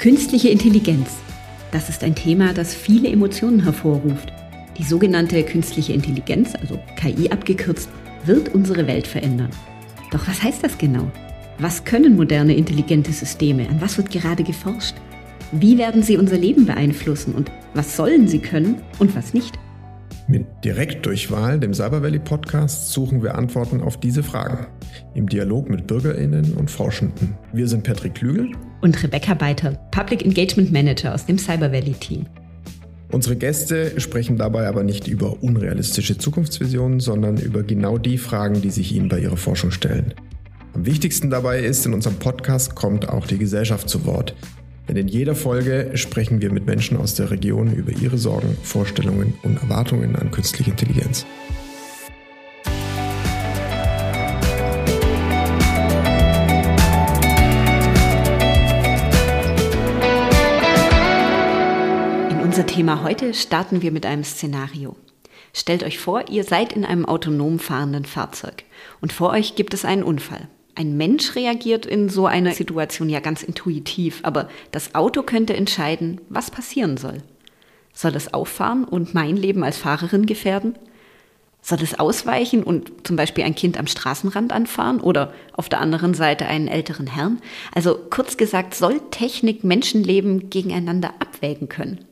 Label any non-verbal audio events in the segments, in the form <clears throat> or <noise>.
Künstliche Intelligenz. Das ist ein Thema, das viele Emotionen hervorruft. Die sogenannte künstliche Intelligenz, also KI abgekürzt, wird unsere Welt verändern. Doch was heißt das genau? Was können moderne intelligente Systeme? An was wird gerade geforscht? Wie werden sie unser Leben beeinflussen und was sollen sie können und was nicht? Mit Direktdurchwahl, dem Cyber Valley Podcast, suchen wir Antworten auf diese Fragen. Im Dialog mit BürgerInnen und Forschenden. Wir sind Patrick Klügel und Rebecca Beiter, Public Engagement Manager aus dem Cyber Valley Team. Unsere Gäste sprechen dabei aber nicht über unrealistische Zukunftsvisionen, sondern über genau die Fragen, die sich ihnen bei ihrer Forschung stellen. Am wichtigsten dabei ist, in unserem Podcast kommt auch die Gesellschaft zu Wort. Denn in jeder Folge sprechen wir mit Menschen aus der Region über ihre Sorgen, Vorstellungen und Erwartungen an künstliche Intelligenz. Thema heute starten wir mit einem Szenario. Stellt euch vor, ihr seid in einem autonom fahrenden Fahrzeug und vor euch gibt es einen Unfall. Ein Mensch reagiert in so einer Situation ja ganz intuitiv, aber das Auto könnte entscheiden, was passieren soll. Soll es auffahren und mein Leben als Fahrerin gefährden? Soll es ausweichen und zum Beispiel ein Kind am Straßenrand anfahren oder auf der anderen Seite einen älteren Herrn? Also kurz gesagt, soll Technik Menschenleben gegeneinander abwägen können?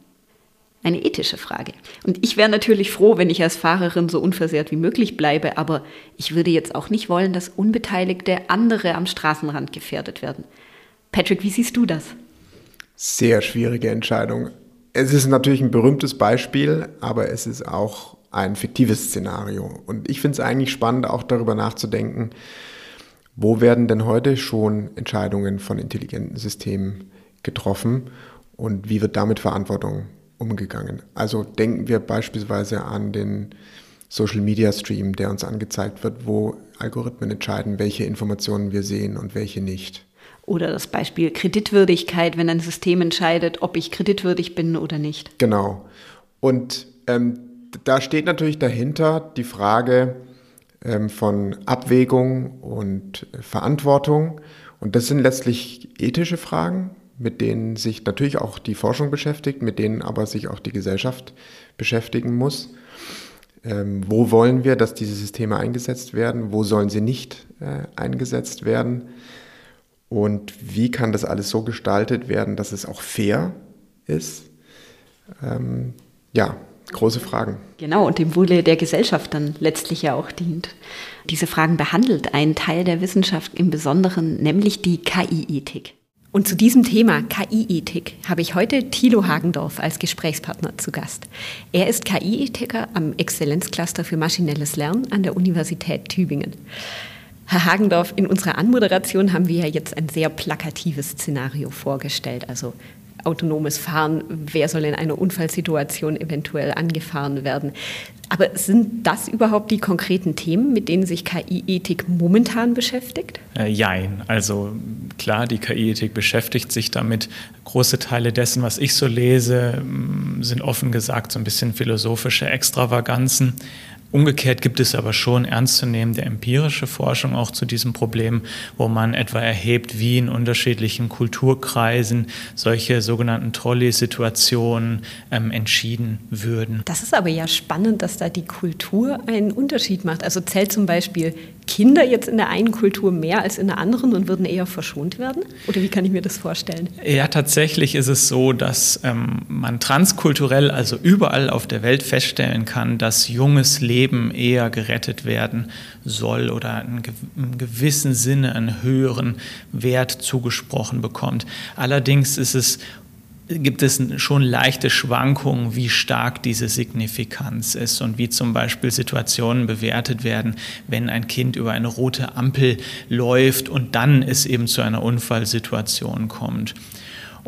Eine ethische Frage. Und ich wäre natürlich froh, wenn ich als Fahrerin so unversehrt wie möglich bleibe, aber ich würde jetzt auch nicht wollen, dass unbeteiligte andere am Straßenrand gefährdet werden. Patrick, wie siehst du das? Sehr schwierige Entscheidung. Es ist natürlich ein berühmtes Beispiel, aber es ist auch ein fiktives Szenario. Und ich finde es eigentlich spannend, auch darüber nachzudenken, wo werden denn heute schon Entscheidungen von intelligenten Systemen getroffen und wie wird damit Verantwortung umgegangen. Also denken wir beispielsweise an den Social Media Stream, der uns angezeigt wird, wo Algorithmen entscheiden, welche Informationen wir sehen und welche nicht. Oder das Beispiel Kreditwürdigkeit, wenn ein System entscheidet, ob ich kreditwürdig bin oder nicht. Genau. Und ähm, da steht natürlich dahinter die Frage ähm, von Abwägung und Verantwortung. Und das sind letztlich ethische Fragen, mit denen sich natürlich auch die Forschung beschäftigt, mit denen aber sich auch die Gesellschaft beschäftigen muss. Ähm, wo wollen wir, dass diese Systeme eingesetzt werden? Wo sollen sie nicht äh, eingesetzt werden? Und wie kann das alles so gestaltet werden, dass es auch fair ist? Ähm, ja, große Fragen. Genau, und dem Wohle der Gesellschaft dann letztlich ja auch dient. Diese Fragen behandelt ein Teil der Wissenschaft im Besonderen, nämlich die KI-Ethik. Und zu diesem Thema KI-Ethik habe ich heute Thilo Hagendorf als Gesprächspartner zu Gast. Er ist KI-Ethiker am Exzellenzcluster für maschinelles Lernen an der Universität Tübingen. Herr Hagendorf, in unserer Anmoderation haben wir ja jetzt ein sehr plakatives Szenario vorgestellt. Also autonomes Fahren, wer soll in einer Unfallsituation eventuell angefahren werden. Aber sind das überhaupt die konkreten Themen, mit denen sich KI-Ethik momentan beschäftigt? Äh, jein. Also klar, die KI-Ethik beschäftigt sich damit. Große Teile dessen, was ich so lese, sind offen gesagt so ein bisschen philosophische Extravaganzen. Umgekehrt gibt es aber schon ernstzunehmende empirische Forschung auch zu diesem Problem, wo man etwa erhebt, wie in unterschiedlichen Kulturkreisen solche sogenannten Trolley-Situationen ähm, entschieden würden. Das ist aber ja spannend, dass da die Kultur einen Unterschied macht. Also zählt zum Beispiel Kinder jetzt in der einen Kultur mehr als in der anderen und würden eher verschont werden? Oder wie kann ich mir das vorstellen? Ja, tatsächlich ist es so, dass ähm, man transkulturell, also überall auf der Welt feststellen kann, dass junges Leben Leben eher gerettet werden soll oder in gewissem Sinne einen höheren Wert zugesprochen bekommt. Allerdings ist es gibt es schon leichte Schwankungen, wie stark diese Signifikanz ist und wie zum Beispiel Situationen bewertet werden, wenn ein Kind über eine rote Ampel läuft und dann es eben zu einer Unfallsituation kommt.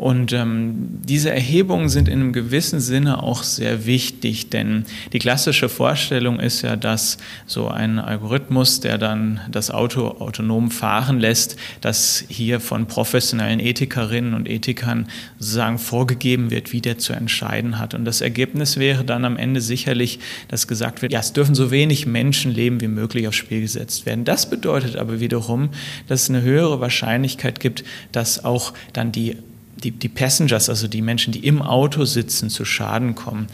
Und ähm, diese Erhebungen sind in einem gewissen Sinne auch sehr wichtig, denn die klassische Vorstellung ist ja, dass so ein Algorithmus, der dann das Auto autonom fahren lässt, dass hier von professionellen Ethikerinnen und Ethikern sozusagen vorgegeben wird, wie der zu entscheiden hat. Und das Ergebnis wäre dann am Ende sicherlich, dass gesagt wird, ja, es dürfen so wenig Menschenleben wie möglich aufs Spiel gesetzt werden. Das bedeutet aber wiederum, dass es eine höhere Wahrscheinlichkeit gibt, dass auch dann die die, die Passengers, also die Menschen, die im Auto sitzen, zu Schaden kommen.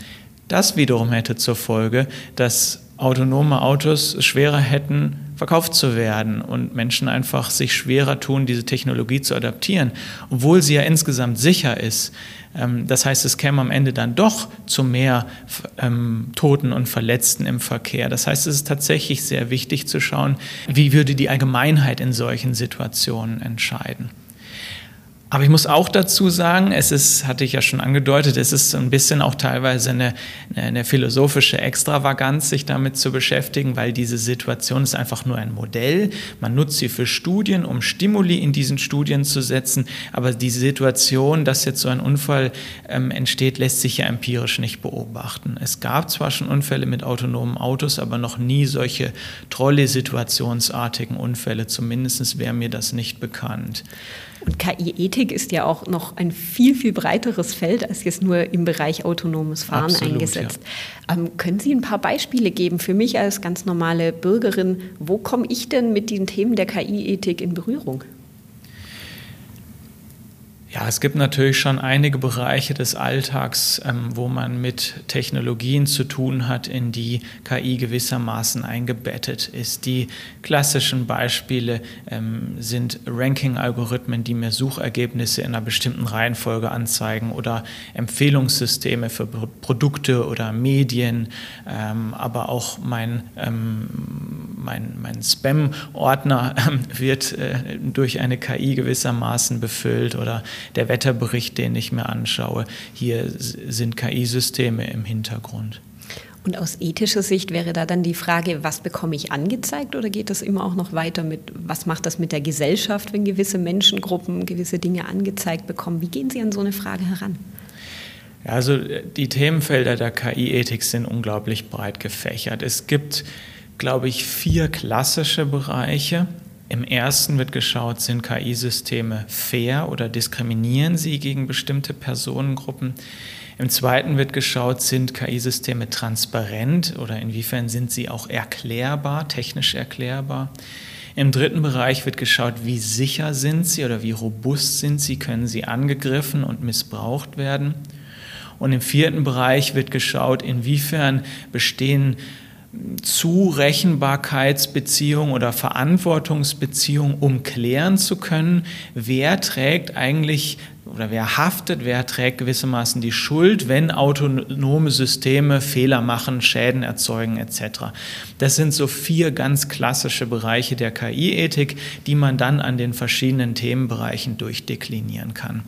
Das wiederum hätte zur Folge, dass autonome Autos schwerer hätten, verkauft zu werden und Menschen einfach sich schwerer tun, diese Technologie zu adaptieren, obwohl sie ja insgesamt sicher ist. Ähm, das heißt, es käme am Ende dann doch zu mehr ähm, Toten und Verletzten im Verkehr. Das heißt, es ist tatsächlich sehr wichtig zu schauen, wie würde die Allgemeinheit in solchen Situationen entscheiden. Aber ich muss auch dazu sagen, es ist, hatte ich ja schon angedeutet, es ist ein bisschen auch teilweise eine, eine, philosophische Extravaganz, sich damit zu beschäftigen, weil diese Situation ist einfach nur ein Modell. Man nutzt sie für Studien, um Stimuli in diesen Studien zu setzen. Aber die Situation, dass jetzt so ein Unfall ähm, entsteht, lässt sich ja empirisch nicht beobachten. Es gab zwar schon Unfälle mit autonomen Autos, aber noch nie solche Trolley-situationsartigen Unfälle. Zumindest wäre mir das nicht bekannt. Und KI-Ethik ist ja auch noch ein viel, viel breiteres Feld als jetzt nur im Bereich autonomes Fahren Absolut, eingesetzt. Ja. Ähm, können Sie ein paar Beispiele geben für mich als ganz normale Bürgerin? Wo komme ich denn mit den Themen der KI-Ethik in Berührung? Ja, es gibt natürlich schon einige Bereiche des Alltags, ähm, wo man mit Technologien zu tun hat, in die KI gewissermaßen eingebettet ist. Die klassischen Beispiele ähm, sind Ranking-Algorithmen, die mir Suchergebnisse in einer bestimmten Reihenfolge anzeigen oder Empfehlungssysteme für Produkte oder Medien, ähm, aber auch mein, ähm, mein, mein Spam-Ordner ähm, wird äh, durch eine KI gewissermaßen befüllt oder der Wetterbericht, den ich mir anschaue. Hier sind KI-Systeme im Hintergrund. Und aus ethischer Sicht wäre da dann die Frage, was bekomme ich angezeigt oder geht das immer auch noch weiter mit, was macht das mit der Gesellschaft, wenn gewisse Menschengruppen gewisse Dinge angezeigt bekommen? Wie gehen Sie an so eine Frage heran? Also die Themenfelder der KI-Ethik sind unglaublich breit gefächert. Es gibt, glaube ich, vier klassische Bereiche. Im ersten wird geschaut, sind KI-Systeme fair oder diskriminieren sie gegen bestimmte Personengruppen. Im zweiten wird geschaut, sind KI-Systeme transparent oder inwiefern sind sie auch erklärbar, technisch erklärbar. Im dritten Bereich wird geschaut, wie sicher sind sie oder wie robust sind sie, können sie angegriffen und missbraucht werden. Und im vierten Bereich wird geschaut, inwiefern bestehen Zurechenbarkeitsbeziehung oder Verantwortungsbeziehung, um klären zu können, wer trägt eigentlich oder wer haftet, wer trägt gewissermaßen die Schuld, wenn autonome Systeme Fehler machen, Schäden erzeugen etc. Das sind so vier ganz klassische Bereiche der KI-Ethik, die man dann an den verschiedenen Themenbereichen durchdeklinieren kann.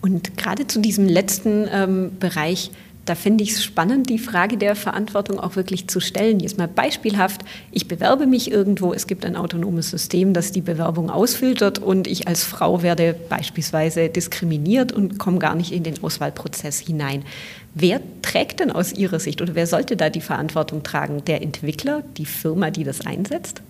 Und gerade zu diesem letzten ähm, Bereich da finde ich es spannend, die Frage der Verantwortung auch wirklich zu stellen. Jetzt mal beispielhaft, ich bewerbe mich irgendwo, es gibt ein autonomes System, das die Bewerbung ausfiltert und ich als Frau werde beispielsweise diskriminiert und komme gar nicht in den Auswahlprozess hinein. Wer trägt denn aus Ihrer Sicht oder wer sollte da die Verantwortung tragen? Der Entwickler, die Firma, die das einsetzt?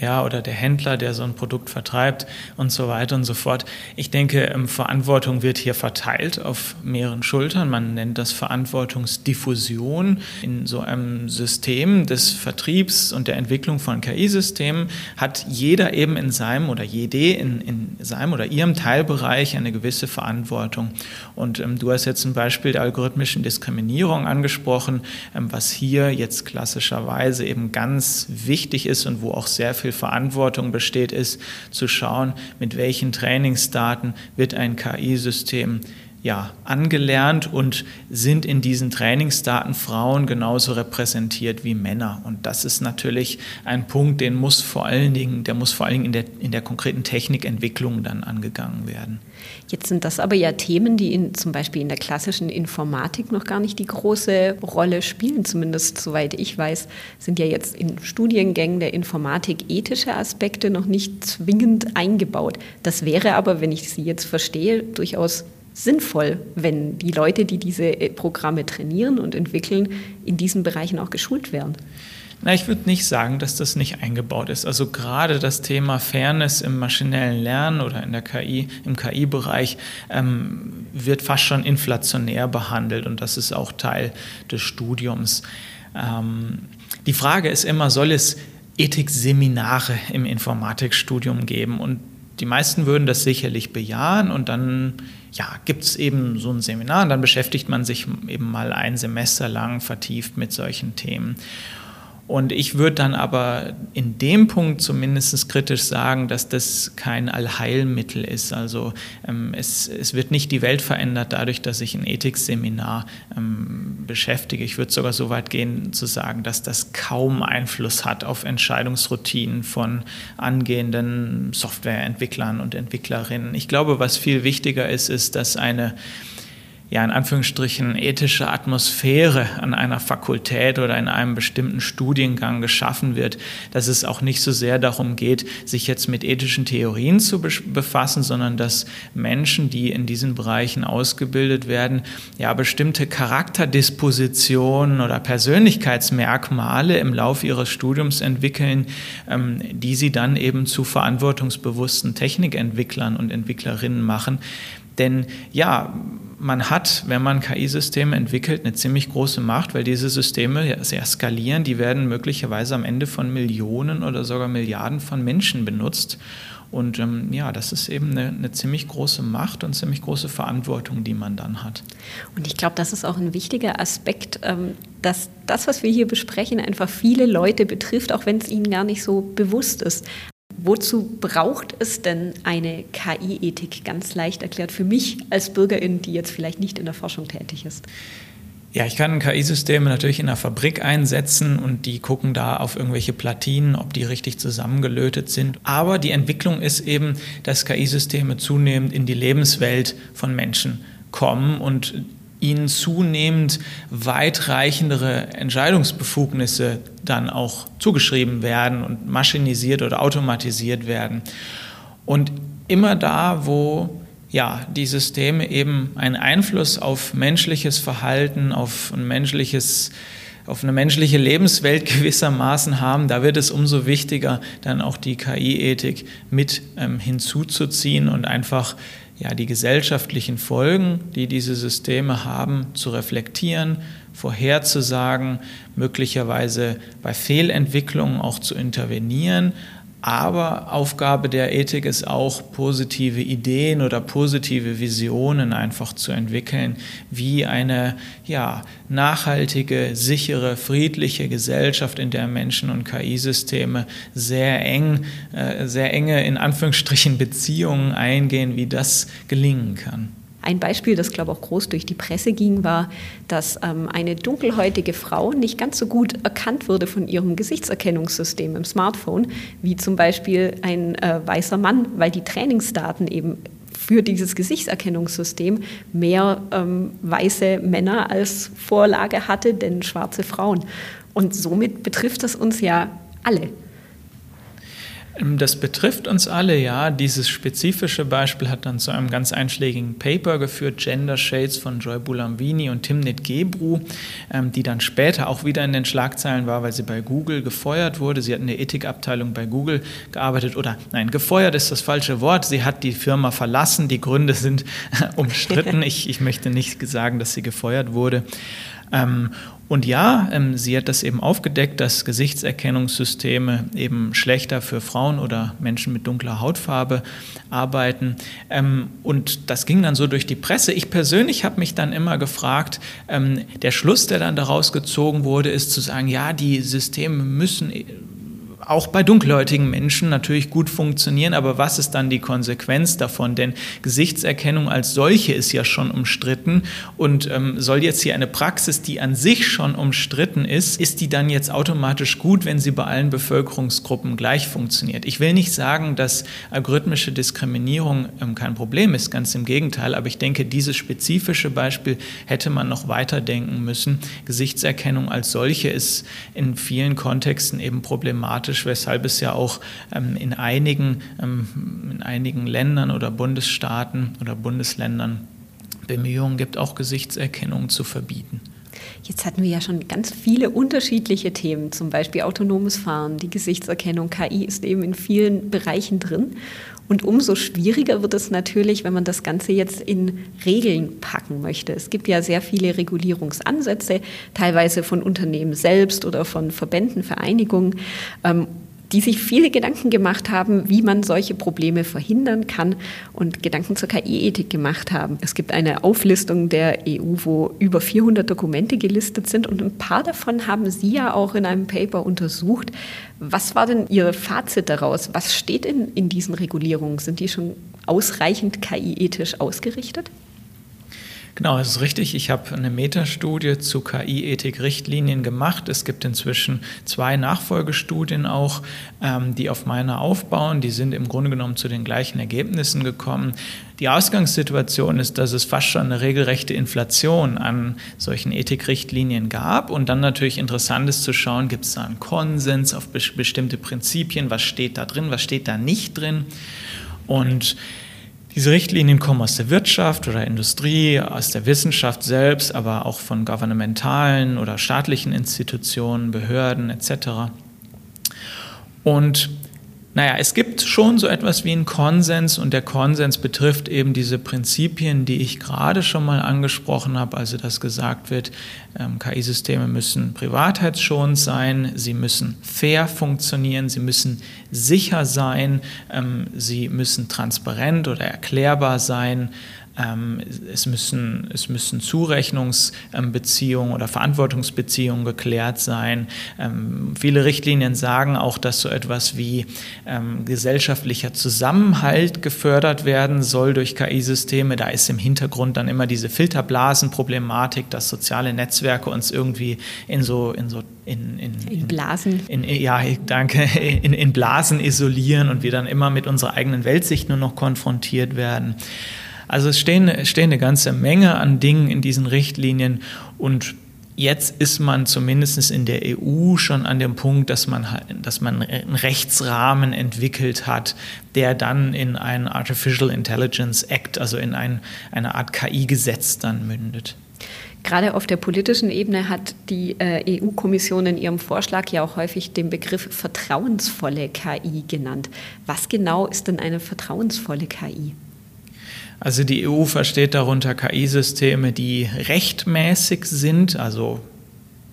Ja, oder der Händler, der so ein Produkt vertreibt und so weiter und so fort. Ich denke, ähm, Verantwortung wird hier verteilt auf mehreren Schultern. Man nennt das Verantwortungsdiffusion. In so einem System des Vertriebs und der Entwicklung von KI-Systemen hat jeder eben in seinem oder jede in, in seinem oder ihrem Teilbereich eine gewisse Verantwortung. Und ähm, du hast jetzt ein Beispiel der algorithmischen Diskriminierung angesprochen, ähm, was hier jetzt klassischerweise eben ganz wichtig ist und wo auch sehr viel Verantwortung besteht, ist zu schauen, mit welchen Trainingsdaten wird ein KI-System ja, angelernt und sind in diesen Trainingsdaten Frauen genauso repräsentiert wie Männer. Und das ist natürlich ein Punkt, den muss vor allen Dingen, der muss vor allen Dingen in der, in der konkreten Technikentwicklung dann angegangen werden. Jetzt sind das aber ja Themen, die in, zum Beispiel in der klassischen Informatik noch gar nicht die große Rolle spielen. Zumindest soweit ich weiß, sind ja jetzt in Studiengängen der Informatik ethische Aspekte noch nicht zwingend eingebaut. Das wäre aber, wenn ich Sie jetzt verstehe, durchaus sinnvoll, wenn die Leute, die diese äh, Programme trainieren und entwickeln, in diesen Bereichen auch geschult werden. Na, ich würde nicht sagen, dass das nicht eingebaut ist. Also gerade das Thema Fairness im maschinellen Lernen oder in der KI, im KI-Bereich ähm, wird fast schon inflationär behandelt und das ist auch Teil des Studiums. Ähm, die Frage ist immer, soll es Ethikseminare im Informatikstudium geben? Und die meisten würden das sicherlich bejahen und dann ja, gibt es eben so ein Seminar und dann beschäftigt man sich eben mal ein Semester lang vertieft mit solchen Themen. Und ich würde dann aber in dem Punkt zumindest kritisch sagen, dass das kein Allheilmittel ist. Also ähm, es, es wird nicht die Welt verändert dadurch, dass ich ein Ethikseminar ähm, beschäftige. Ich würde sogar so weit gehen zu sagen, dass das kaum Einfluss hat auf Entscheidungsroutinen von angehenden Softwareentwicklern und Entwicklerinnen. Ich glaube, was viel wichtiger ist, ist, dass eine ja in Anführungsstrichen ethische Atmosphäre an einer Fakultät oder in einem bestimmten Studiengang geschaffen wird, dass es auch nicht so sehr darum geht, sich jetzt mit ethischen Theorien zu befassen, sondern dass Menschen, die in diesen Bereichen ausgebildet werden, ja bestimmte Charakterdispositionen oder Persönlichkeitsmerkmale im Laufe ihres Studiums entwickeln, ähm, die sie dann eben zu verantwortungsbewussten Technikentwicklern und Entwicklerinnen machen. Denn ja, man hat, wenn man KI-Systeme entwickelt, eine ziemlich große Macht, weil diese Systeme sehr skalieren. Die werden möglicherweise am Ende von Millionen oder sogar Milliarden von Menschen benutzt. Und ähm, ja, das ist eben eine, eine, ziemlich große Macht und ziemlich große Verantwortung, die man dann hat. Und ich glaube, das ist auch ein wichtiger Aspekt, ähm, dass das, was wir hier besprechen, einfach viele Leute betrifft, auch wenn es ihnen gar nicht so bewusst ist. Wozu braucht es denn eine KI-Ethik? Ganz leicht erklärt für mich als Bürgerin, die jetzt vielleicht nicht in der Forschung tätig ist. Ja, ich kann KI-Systeme natürlich in der Fabrik einsetzen und die gucken da auf irgendwelche Platinen, ob die richtig zusammengelötet sind. Aber die Entwicklung ist eben, dass KI-Systeme zunehmend in die Lebenswelt von Menschen kommen und ihnen zunehmend weitreichendere Entscheidungsbefugnisse dann auch zugeschrieben werden und maschinisiert oder automatisiert werden. Und immer da, wo ja, die Systeme eben einen Einfluss auf menschliches Verhalten, auf ein menschliches auf eine menschliche Lebenswelt <laughs> gewissermaßen haben, da wird es umso wichtiger, dann auch die KI-Ethik mit ähm, hinzuzuziehen und einfach ja, die gesellschaftlichen Folgen, die diese Systeme haben, zu reflektieren, vorherzusagen, möglicherweise bei Fehlentwicklungen auch zu intervenieren, aber Aufgabe der Ethik ist auch, positive Ideen oder positive Visionen einfach zu entwickeln, wie eine ja, nachhaltige, sichere, friedliche Gesellschaft, in der Menschen und KI-Systeme sehr eng, äh, sehr enge, in Anführungsstrichen, Beziehungen eingehen, wie das gelingen kann. Ein Beispiel, das glaube ich auch groß durch die Presse ging, war, dass ähm, eine dunkelhäutige Frau nicht ganz so gut erkannt wurde von ihrem Gesichtserkennungssystem im Smartphone, wie zum Beispiel ein äh, weißer Mann, weil die Trainingsdaten eben für dieses Gesichtserkennungssystem mehr ähm, weiße Männer als Vorlage hatte, denn schwarze Frauen. Und somit betrifft das uns ja alle. Ähm, das betrifft uns alle, ja. Dieses spezifische Beispiel hat dann zu einem ganz einschlägigen Paper geführt, Gender Shades von Joy Bulambini und Timnit Gebru, ähm, die dann später auch wieder in den Schlagzeilen war, weil sie bei Google gefeuert wurde. Sie hat in der Ethikabteilung bei Google gearbeitet oder nein, gefeuert ist das falsche Wort. Sie hat die Firma verlassen. Die Gründe sind <laughs> umstritten. Ich, ich möchte nicht sagen, dass sie gefeuert wurde. Und ja, ähm, sie hat das eben aufgedeckt, dass Gesichtserkennungssysteme eben schlechter für Frauen oder Menschen mit dunkler Hautfarbe arbeiten. Ähm, und das ging dann so durch die Presse. Ich persönlich habe mich dann immer gefragt, ähm, der Schluss, der dann daraus gezogen wurde, ist zu sagen, ja, die Systeme müssen auch bei dunkelhäutigen Menschen natürlich gut funktionieren, aber was ist dann die Konsequenz davon? Denn Gesichtserkennung als solche ist ja schon umstritten und ähm, soll jetzt hier eine Praxis, die an sich schon umstritten ist, ist die dann jetzt automatisch gut, wenn sie bei allen Bevölkerungsgruppen gleich funktioniert? Ich will nicht sagen, dass algorithmische Diskriminierung ähm, kein Problem ist, ganz im Gegenteil, aber ich denke, dieses spezifische Beispiel hätte man noch weiterdenken müssen. Gesichtserkennung als solche ist in vielen Kontexten eben problematisch kritisch, weshalb es ja auch ähm, in, einigen, ähm, in einigen Ländern oder Bundesstaaten oder Bundesländern Bemühungen gibt, auch Gesichtserkennung zu verbieten. Jetzt hatten wir ja schon ganz viele unterschiedliche Themen, zum Beispiel autonomes Fahren, die Gesichtserkennung, KI ist eben in vielen Bereichen drin. Und umso schwieriger wird es natürlich, wenn man das Ganze jetzt in Regeln packen möchte. Es gibt ja sehr viele Regulierungsansätze, teilweise von Unternehmen selbst oder von Verbänden, Vereinigungen. Ähm, die sich viele Gedanken gemacht haben, wie man solche Probleme verhindern kann und Gedanken zur KI-Ethik gemacht haben. Es gibt eine Auflistung der EU, wo über 400 Dokumente gelistet sind und ein paar davon haben Sie ja auch in einem Paper untersucht. Was war denn Ihr Fazit daraus? Was steht in, in diesen Regulierungen? Sind die schon ausreichend KI-ethisch ausgerichtet? Genau, das ist richtig. Ich habe eine Metastudie zu KI-Ethik-Richtlinien gemacht. Es gibt inzwischen zwei Nachfolgestudien auch, ähm, die auf meiner aufbauen. Die sind im Grunde genommen zu den gleichen Ergebnissen gekommen. Die Ausgangssituation ist, dass es fast schon eine regelrechte Inflation an solchen Ethikrichtlinien gab und dann natürlich interessant ist zu schauen, gibt es da einen Konsens auf bestimmte Prinzipien, was steht da drin, was steht da nicht drin. Und diese Richtlinien kommen aus der Wirtschaft oder Industrie, aus der Wissenschaft selbst, aber auch von gouvernementalen oder staatlichen Institutionen, Behörden etc. Und naja, es gibt schon so etwas wie einen Konsens und der Konsens betrifft eben diese Prinzipien, die ich gerade schon mal angesprochen habe, also dass gesagt wird, ähm, KI-Systeme müssen privatheitsschonend sein, sie müssen fair funktionieren, sie müssen sicher sein, ähm, sie müssen transparent oder erklärbar sein, es, müssen, es müssen Zurechnungsbeziehungen oder Verantwortungsbeziehungen geklärt sein. Ähm, viele Richtlinien sagen auch, dass so etwas wie ähm, gesellschaftlicher Zusammenhalt gefördert werden soll durch KI-Systeme. Da ist im Hintergrund dann immer diese Filterblasenproblematik, dass soziale Netzwerke uns irgendwie in so, in so in, in, in, Blasen. In, ja, danke, in, in Blasen isolieren und wir dann immer mit unserer eigenen Weltsicht nur noch konfrontiert werden. Also es stehen, stehen eine ganze Menge an Dingen in diesen Richtlinien und Jetzt ist man zumindest in der EU schon an dem Punkt, dass man, dass man einen Rechtsrahmen entwickelt hat, der dann in einen Artificial Intelligence Act, also in ein, eine Art KI-Gesetz dann mündet. Gerade auf der politischen Ebene hat die äh, EU-Kommission in ihrem Vorschlag ja auch häufig den Begriff vertrauensvolle KI genannt. Was genau ist denn eine vertrauensvolle KI? Also die EU versteht darunter KI-Systeme, die rechtmäßig sind, also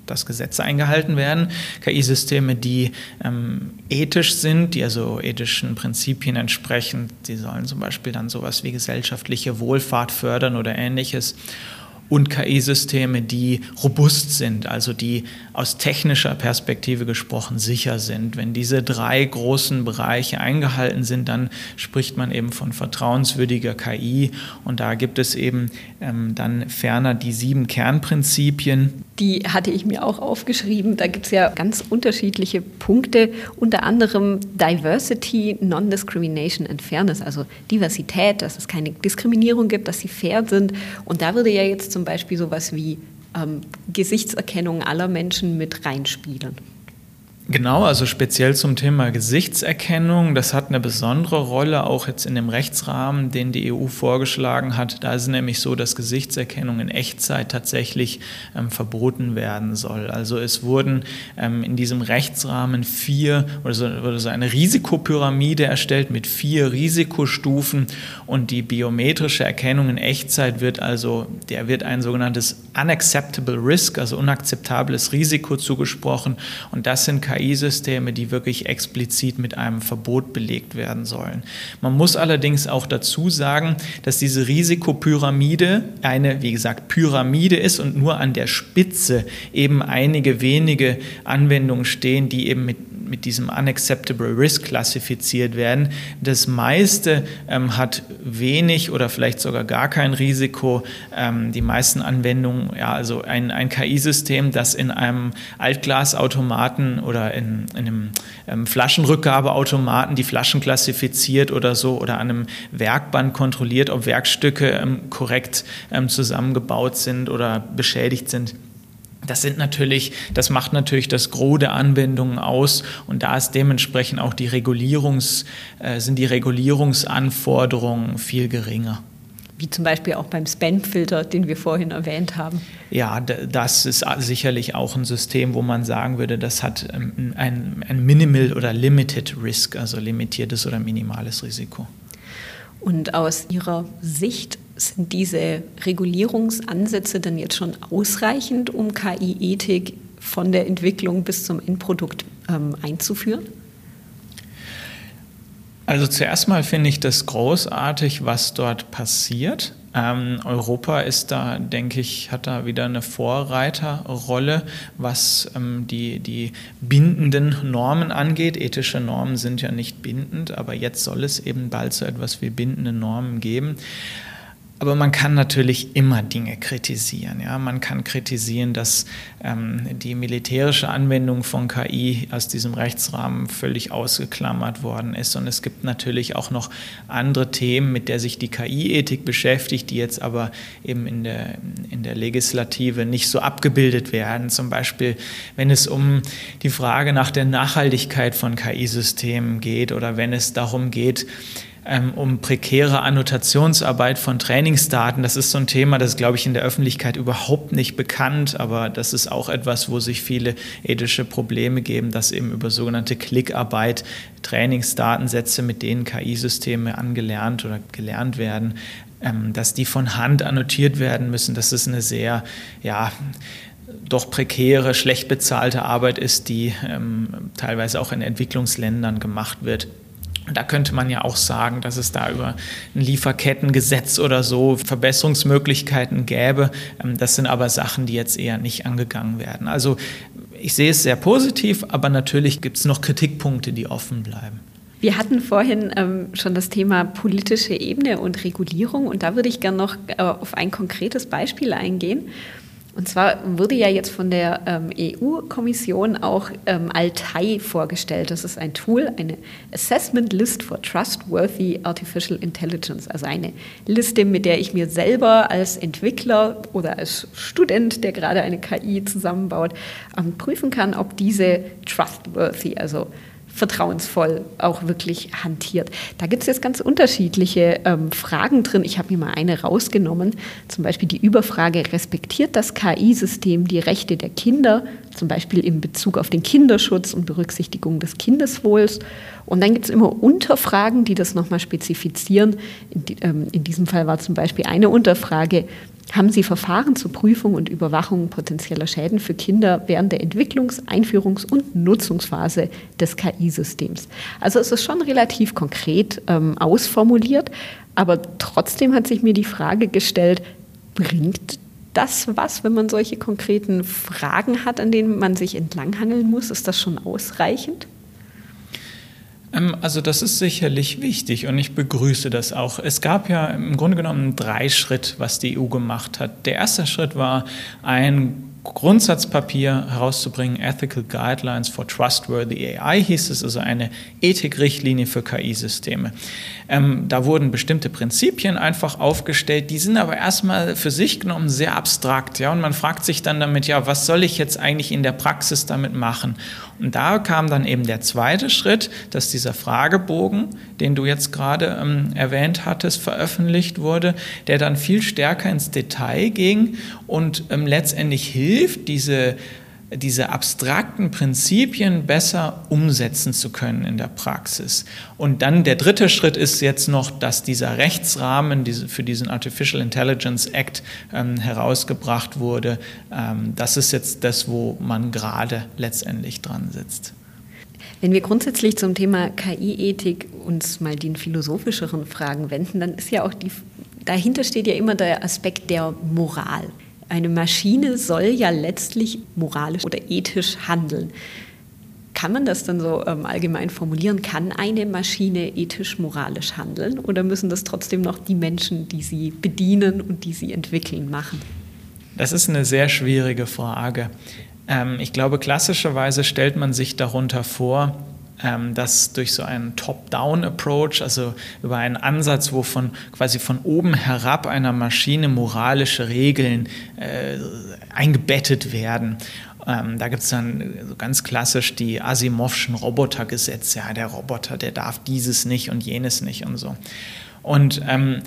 dass Gesetze eingehalten werden, KI-Systeme, die ähm, ethisch sind, die also ethischen Prinzipien entsprechen, die sollen zum Beispiel dann sowas wie gesellschaftliche Wohlfahrt fördern oder ähnliches und KI-Systeme, die robust sind, also die aus technischer Perspektive gesprochen sicher sind. Wenn diese drei großen Bereiche eingehalten sind, dann spricht man eben von vertrauenswürdiger KI. Und da gibt es eben ähm, dann ferner die sieben Kernprinzipien. Die hatte ich mir auch aufgeschrieben. Da gibt es ja ganz unterschiedliche Punkte, unter anderem Diversity, Non-Discrimination and Fairness, also Diversität, dass es keine Diskriminierung gibt, dass sie fair sind. Und da würde ja jetzt zum Beispiel sowas wie ähm, Gesichtserkennung aller Menschen mit reinspielen. Genau, also speziell zum Thema Gesichtserkennung. Das hat eine besondere Rolle auch jetzt in dem Rechtsrahmen, den die EU vorgeschlagen hat. Da ist es nämlich so, dass Gesichtserkennung in Echtzeit tatsächlich ähm, verboten werden soll. Also es wurden ähm, in diesem Rechtsrahmen vier oder so, oder so eine Risikopyramide erstellt mit vier Risikostufen und die biometrische Erkennung in Echtzeit wird also, der wird ein sogenanntes unacceptable risk, also unakzeptables Risiko zugesprochen und das sind KI-Systeme, die wirklich explizit mit einem Verbot belegt werden sollen. Man muss allerdings auch dazu sagen, dass diese Risikopyramide eine, wie gesagt, Pyramide ist und nur an der Spitze eben einige wenige Anwendungen stehen, die eben mit mit diesem Unacceptable Risk klassifiziert werden. Das meiste ähm, hat wenig oder vielleicht sogar gar kein Risiko. Ähm, die meisten Anwendungen, ja, also ein, ein KI-System, das in einem Altglasautomaten oder in, in einem ähm, Flaschenrückgabeautomaten die Flaschen klassifiziert oder so oder an einem Werkband kontrolliert, ob Werkstücke ähm, korrekt ähm, zusammengebaut sind oder beschädigt sind das sind natürlich, das macht natürlich das Gros der Anwendungen aus und da ist dementsprechend auch die Regulierungs, äh, sind die Regulierungsanforderungen viel geringer. Wie zum Beispiel auch beim Spam-Filter, den wir vorhin erwähnt haben. Ja, das ist sicherlich auch ein System, wo man sagen würde, das hat ähm, ein, ein Minimal oder Limited Risk, also limitiertes oder minimales Risiko. Und aus Ihrer Sicht sind diese Regulierungsansätze dann jetzt schon ausreichend, um KI-Ethik von der Entwicklung bis zum Endprodukt ähm, einzuführen? Also zuerst mal finde ich das großartig, was dort passiert. Ähm, Europa ist da, denke ich, hat da wieder eine Vorreiterrolle, was ähm, die, die bindenden Normen angeht. Ethische Normen sind ja nicht bindend, aber jetzt soll es eben bald so etwas wie bindende Normen geben. Aber man kann natürlich immer Dinge kritisieren. Ja? Man kann kritisieren, dass ähm, die militärische Anwendung von KI aus diesem Rechtsrahmen völlig ausgeklammert worden ist. Und es gibt natürlich auch noch andere Themen, mit der sich die KI-Ethik beschäftigt, die jetzt aber eben in der, in der Legislative nicht so abgebildet werden. Zum Beispiel, wenn es um die Frage nach der Nachhaltigkeit von KI-Systemen geht oder wenn es darum geht, ähm, um prekäre Annotationsarbeit von Trainingsdaten. Das ist so ein Thema, das ist, glaube ich, in der Öffentlichkeit überhaupt nicht bekannt, aber das ist auch etwas, wo sich viele ethische Probleme geben, dass eben über sogenannte Klickarbeit Trainingsdatensätze, mit denen KI-Systeme angelernt oder gelernt werden, ähm, dass die von Hand annotiert werden müssen. Das ist eine sehr, ja, doch prekäre, schlecht bezahlte Arbeit ist, die ähm, teilweise auch in Entwicklungsländern gemacht wird. Da könnte man ja auch sagen, dass es da über ein Lieferkettengesetz oder so Verbesserungsmöglichkeiten gäbe. Ähm, das sind aber Sachen, die jetzt eher nicht angegangen werden. Also ich sehe es sehr positiv, aber natürlich gibt es noch Kritikpunkte, die offen bleiben. Wir hatten vorhin ähm, schon das Thema politische Ebene und Regulierung und da würde ich gerne noch äh, auf ein konkretes Beispiel eingehen. Und zwar wurde ja jetzt von der ähm, EU-Kommission auch ähm, Altai vorgestellt. Das ist ein Tool, eine Assessment List for Trustworthy Artificial Intelligence, also eine Liste, mit der ich mir selber als Entwickler oder als Student, der gerade eine KI zusammenbaut, ähm, prüfen kann, ob diese trustworthy, also vertrauensvoll auch wirklich hantiert. Da gibt es jetzt ganz unterschiedliche ähm, Fragen drin. Ich habe mir mal eine rausgenommen, zum Beispiel die Überfrage, respektiert das KI-System die Rechte der Kinder, zum Beispiel in Bezug auf den Kinderschutz und Berücksichtigung des Kindeswohls? Und dann gibt es immer Unterfragen, die das nochmal spezifizieren. In, ähm, in diesem Fall war zum Beispiel eine Unterfrage, haben Sie Verfahren zur Prüfung und Überwachung potenzieller Schäden für Kinder während der Entwicklungs-, Einführungs- und Nutzungsphase des KI-Systems. Also es ist schon relativ konkret ähm, ausformuliert, aber trotzdem hat sich mir die Frage gestellt, bringt das was, wenn man solche konkreten Fragen hat, an denen man sich entlanghangeln muss? Ist das schon ausreichend? Ähm, also das ist sicherlich wichtig und ich begrüße das auch. Es gab ja im Grunde genommen drei Schritt, was die EU gemacht hat. Der erste Schritt war ein Grundsatzpapier herauszubringen, Ethical Guidelines for Trustworthy AI hieß es, also eine Ethikrichtlinie für KI-Systeme. Ähm, da wurden bestimmte Prinzipien einfach aufgestellt, die sind aber erstmal für sich genommen sehr abstrakt, ja, und man fragt sich dann damit, ja, was soll ich jetzt eigentlich in der Praxis damit machen? Und da kam dann eben der zweite Schritt, dass dieser Fragebogen, den du jetzt gerade ähm, erwähnt hattest, veröffentlicht wurde, der dann viel stärker ins Detail ging und ähm, letztendlich hilft, diese diese abstrakten Prinzipien besser umsetzen zu können in der Praxis. Und dann der dritte Schritt ist jetzt noch, dass dieser Rechtsrahmen für diesen Artificial Intelligence Act ähm, herausgebracht wurde. Ähm, das ist jetzt das, wo man gerade letztendlich dran sitzt. Wenn wir grundsätzlich zum Thema KI-Ethik uns mal den philosophischeren Fragen wenden, dann ist ja auch die, dahinter steht ja immer der Aspekt der Moral. Eine Maschine soll ja letztlich moralisch oder ethisch handeln. Kann man das dann so ähm, allgemein formulieren? Kann eine Maschine ethisch-moralisch handeln oder müssen das trotzdem noch die Menschen, die sie bedienen und die sie entwickeln, machen? Das ist eine sehr schwierige Frage. Ähm, ich glaube, klassischerweise stellt man sich darunter vor, dass durch so einen Top-Down-Approach, also über einen Ansatz, wo von quasi von oben herab einer Maschine moralische Regeln äh, eingebettet werden. Ähm, da gibt es dann ganz klassisch die Asimovschen Robotergesetze. Ja, der Roboter, der darf dieses nicht und jenes nicht und so. Und ähm,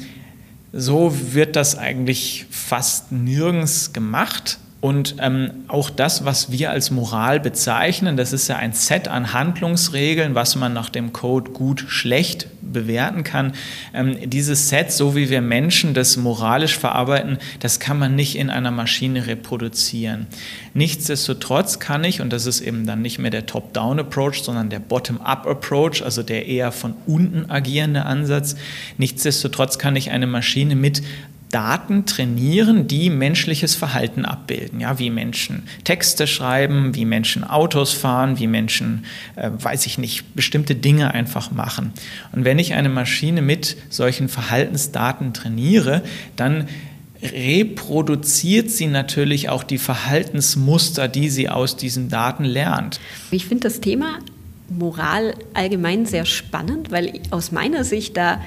so wird das eigentlich fast nirgends gemacht Und ähm, auch das, was wir als Moral bezeichnen, das ist ja ein Set an Handlungsregeln, was man nach dem Code gut, schlecht bewerten kann. Ähm, dieses Set, so wie wir Menschen das moralisch verarbeiten, das kann man nicht in einer Maschine reproduzieren. Nichtsdestotrotz kann ich, und das ist eben dann nicht mehr der Top-Down-Approach, sondern der Bottom-Up-Approach, also der eher von unten agierende Ansatz, nichtsdestotrotz kann ich eine Maschine mit Daten trainieren, die menschliches Verhalten abbilden. Ja, wie Menschen Texte schreiben, wie Menschen Autos fahren, wie Menschen, äh, weiß ich nicht, bestimmte Dinge einfach machen. Und wenn ich eine Maschine mit solchen Verhaltensdaten trainiere, dann reproduziert sie natürlich auch die Verhaltensmuster, die sie aus diesen Daten lernt. Ich finde das Thema Moral allgemein sehr spannend, weil aus meiner Sicht da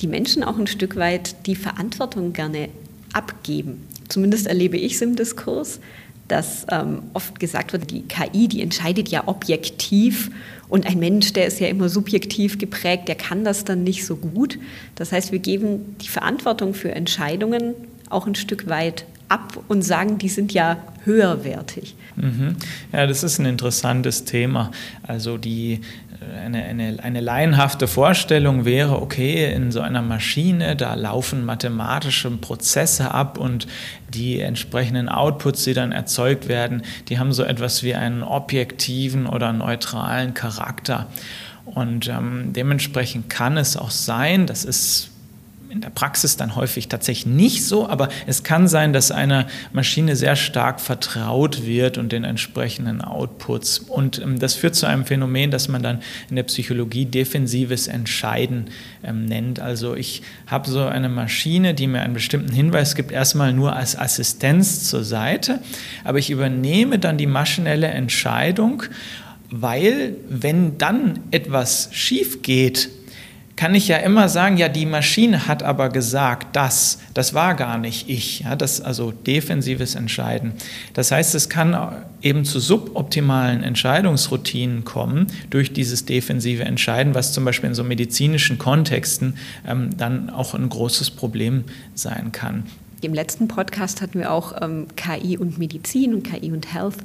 die Menschen auch ein Stück weit die Verantwortung gerne abgeben. Zumindest erlebe ich es im Diskurs, dass ähm, oft gesagt wird, die KI, die entscheidet ja objektiv und ein Mensch, der ist ja immer subjektiv geprägt, der kann das dann nicht so gut. Das heißt, wir geben die Verantwortung für Entscheidungen auch ein Stück weit ab und sagen, die sind ja höherwertig. Mhm. Ja, das ist ein interessantes Thema. Also die eine, eine, eine laienhafte Vorstellung wäre, okay, in so einer Maschine, da laufen mathematische Prozesse ab und die entsprechenden Outputs, die dann erzeugt werden, die haben so etwas wie einen objektiven oder neutralen Charakter. Und ähm, dementsprechend kann es auch sein, das ist in der Praxis dann häufig tatsächlich nicht so, aber es kann sein, dass einer Maschine sehr stark vertraut wird und den entsprechenden Outputs. Und ähm, das führt zu einem Phänomen, das man dann in der Psychologie defensives Entscheiden ähm, nennt. Also ich habe so eine Maschine, die mir einen bestimmten Hinweis gibt, erstmal nur als Assistenz zur Seite, aber ich übernehme dann die maschinelle Entscheidung, weil wenn dann etwas schief geht, kann ich ja immer sagen, ja, die Maschine hat aber gesagt, das, das war gar nicht ich. Ja, das also defensives Entscheiden. Das heißt, es kann eben zu suboptimalen Entscheidungsroutinen kommen durch dieses defensive Entscheiden, was zum Beispiel in so medizinischen Kontexten ähm, dann auch ein großes Problem sein kann. Im letzten Podcast hatten wir auch ähm, KI und Medizin und KI und Health.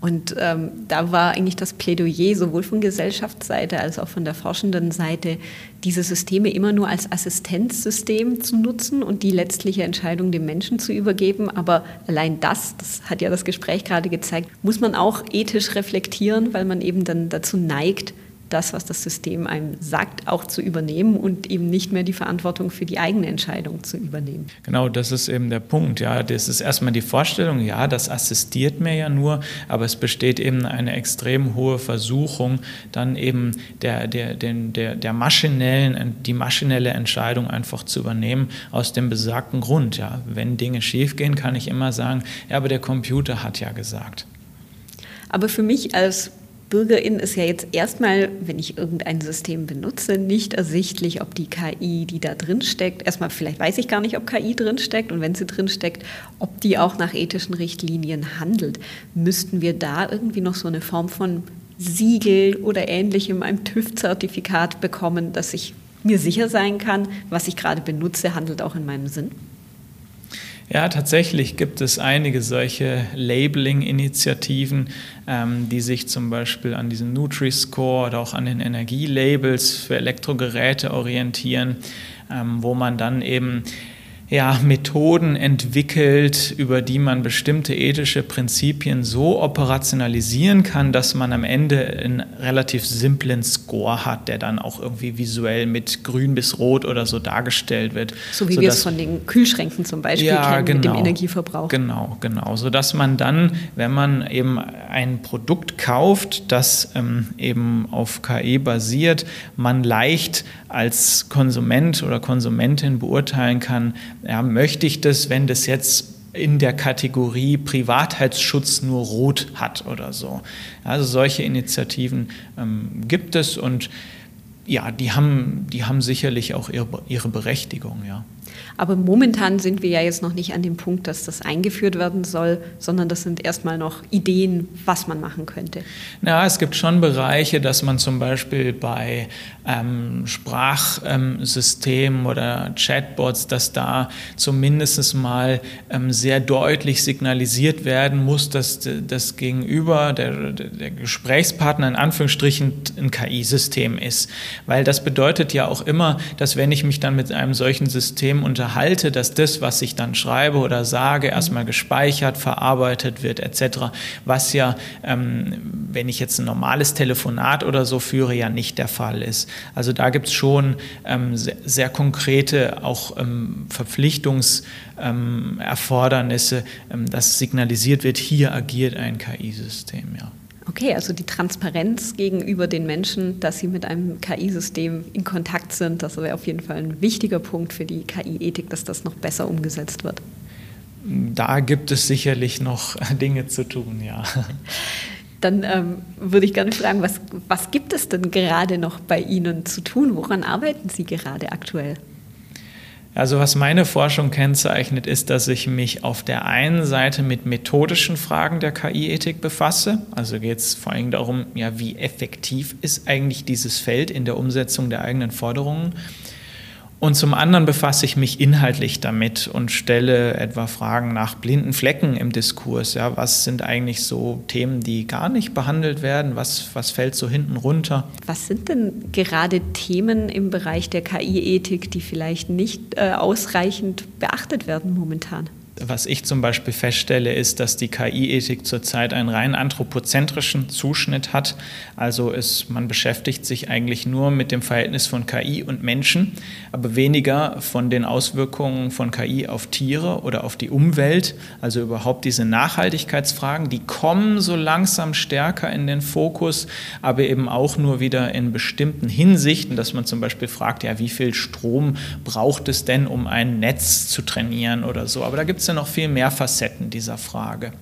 Und ähm, da war eigentlich das Plädoyer sowohl von Gesellschaftsseite als auch von der forschenden Seite, diese Systeme immer nur als Assistenzsystem zu nutzen und die letztliche Entscheidung dem Menschen zu übergeben. Aber allein das, das hat ja das Gespräch gerade gezeigt, muss man auch ethisch reflektieren, weil man eben dann dazu neigt, das, was das System einem sagt, auch zu übernehmen und eben nicht mehr die Verantwortung für die eigene Entscheidung zu übernehmen. Genau, das ist eben der Punkt. Ja, das ist erstmal die Vorstellung, ja, das assistiert mir ja nur, aber es besteht eben eine extrem hohe Versuchung, dann eben der, der, der, der maschinellen, die maschinelle Entscheidung einfach zu übernehmen, aus dem besagten Grund. Ja, wenn Dinge schiefgehen, kann ich immer sagen, ja, aber der Computer hat ja gesagt. Aber für mich als Bürgerin ist ja jetzt erstmal, wenn ich irgendein System benutze, nicht ersichtlich, ob die KI, die da drin steckt, erstmal vielleicht weiß ich gar nicht, ob KI drin steckt und wenn sie drin steckt, ob die auch nach ethischen Richtlinien handelt. Müssten wir da irgendwie noch so eine Form von Siegel oder ähnlichem, einem TÜV-Zertifikat bekommen, dass ich mir sicher sein kann, was ich gerade benutze, handelt auch in meinem Sinn? Ja, tatsächlich gibt es einige solche Labeling-Initiativen, ähm, die sich zum Beispiel an diesem Nutri-Score oder auch an den Energielabels für Elektrogeräte orientieren, ähm, wo man dann eben ja, Methoden entwickelt, über die man bestimmte ethische Prinzipien so operationalisieren kann, dass man am Ende einen relativ simplen Score hat, der dann auch irgendwie visuell mit grün bis rot oder so dargestellt wird. So wie wir es von den Kühlschränken zum Beispiel ja, kennen genau, mit dem genau. Energieverbrauch. Genau, genau. Sodass man dann, wenn man eben ein Produkt kauft, das ähm, eben auf KI basiert, man leicht als Konsument oder Konsumentin beurteilen kann, ja, möchte ich das, wenn das jetzt in der Kategorie Privatheitsschutz nur rot hat oder so. Also solche Initiativen ähm, gibt es und ja, die haben, die haben sicherlich auch ihre, ihre Berechtigung, ja. Aber momentan sind wir ja jetzt noch nicht an dem Punkt, dass das eingeführt werden soll, sondern das sind erstmal noch Ideen, was man machen könnte. Ja, es gibt schon Bereiche, dass man zum Beispiel bei ähm, Sprachsystemen ähm, oder Chatbots, dass da zumindest mal ähm, sehr deutlich signalisiert werden muss, dass das Gegenüber, der, der Gesprächspartner in Anführungsstrichen ein KI-System ist. Weil das bedeutet ja auch immer, dass wenn ich mich dann mit einem solchen System unterhalte, dass das, was ich dann schreibe oder sage, erstmal gespeichert, verarbeitet wird etc., was ja, ähm, wenn ich jetzt ein normales Telefonat oder so führe, ja nicht der Fall ist. Also da gibt es schon ähm, sehr, sehr, konkrete auch ähm, Verpflichtungserfordernisse, ähm, dass signalisiert wird, hier agiert ein KI-System. Ja. Okay, also die Transparenz gegenüber den Menschen, dass sie mit einem KI-System in Kontakt sind, das wäre auf jeden Fall ein wichtiger Punkt für die KI-Ethik, dass das noch besser umgesetzt wird. Da gibt es sicherlich noch <laughs> Dinge zu tun, ja. Dann ähm, würde ich gerne fragen, was, was gibt es denn gerade noch bei Ihnen zu tun? Woran arbeiten Sie gerade aktuell? Also was meine Forschung kennzeichnet, ist, dass ich mich auf der einen Seite mit methodischen Fragen der KI-Ethik befasse. Also geht es vor allem darum, ja, wie effektiv ist eigentlich dieses Feld in der Umsetzung der eigenen Forderungen. Und zum anderen befasse ich mich inhaltlich damit und stelle etwa Fragen nach blinden Flecken im Diskurs. Ja, was sind eigentlich so Themen, die gar nicht behandelt werden? Was, was fällt so hinten runter? Was sind denn gerade Themen im Bereich der KI-Ethik, die vielleicht nicht äh, ausreichend beachtet werden momentan? Was ich zum Beispiel feststelle, ist, dass die KI-Ethik zurzeit einen rein anthropozentrischen Zuschnitt hat. Also ist, man beschäftigt sich eigentlich nur mit dem Verhältnis von KI und Menschen, aber weniger von den Auswirkungen von KI auf Tiere oder auf die Umwelt. Also überhaupt diese Nachhaltigkeitsfragen, die kommen so langsam stärker in den Fokus, aber eben auch nur wieder in bestimmten Hinsichten, dass man zum Beispiel fragt, ja, wie viel Strom braucht es denn, um ein Netz zu trainieren oder so. Aber da gibt ja noch viel mehr Facetten dieser Frage.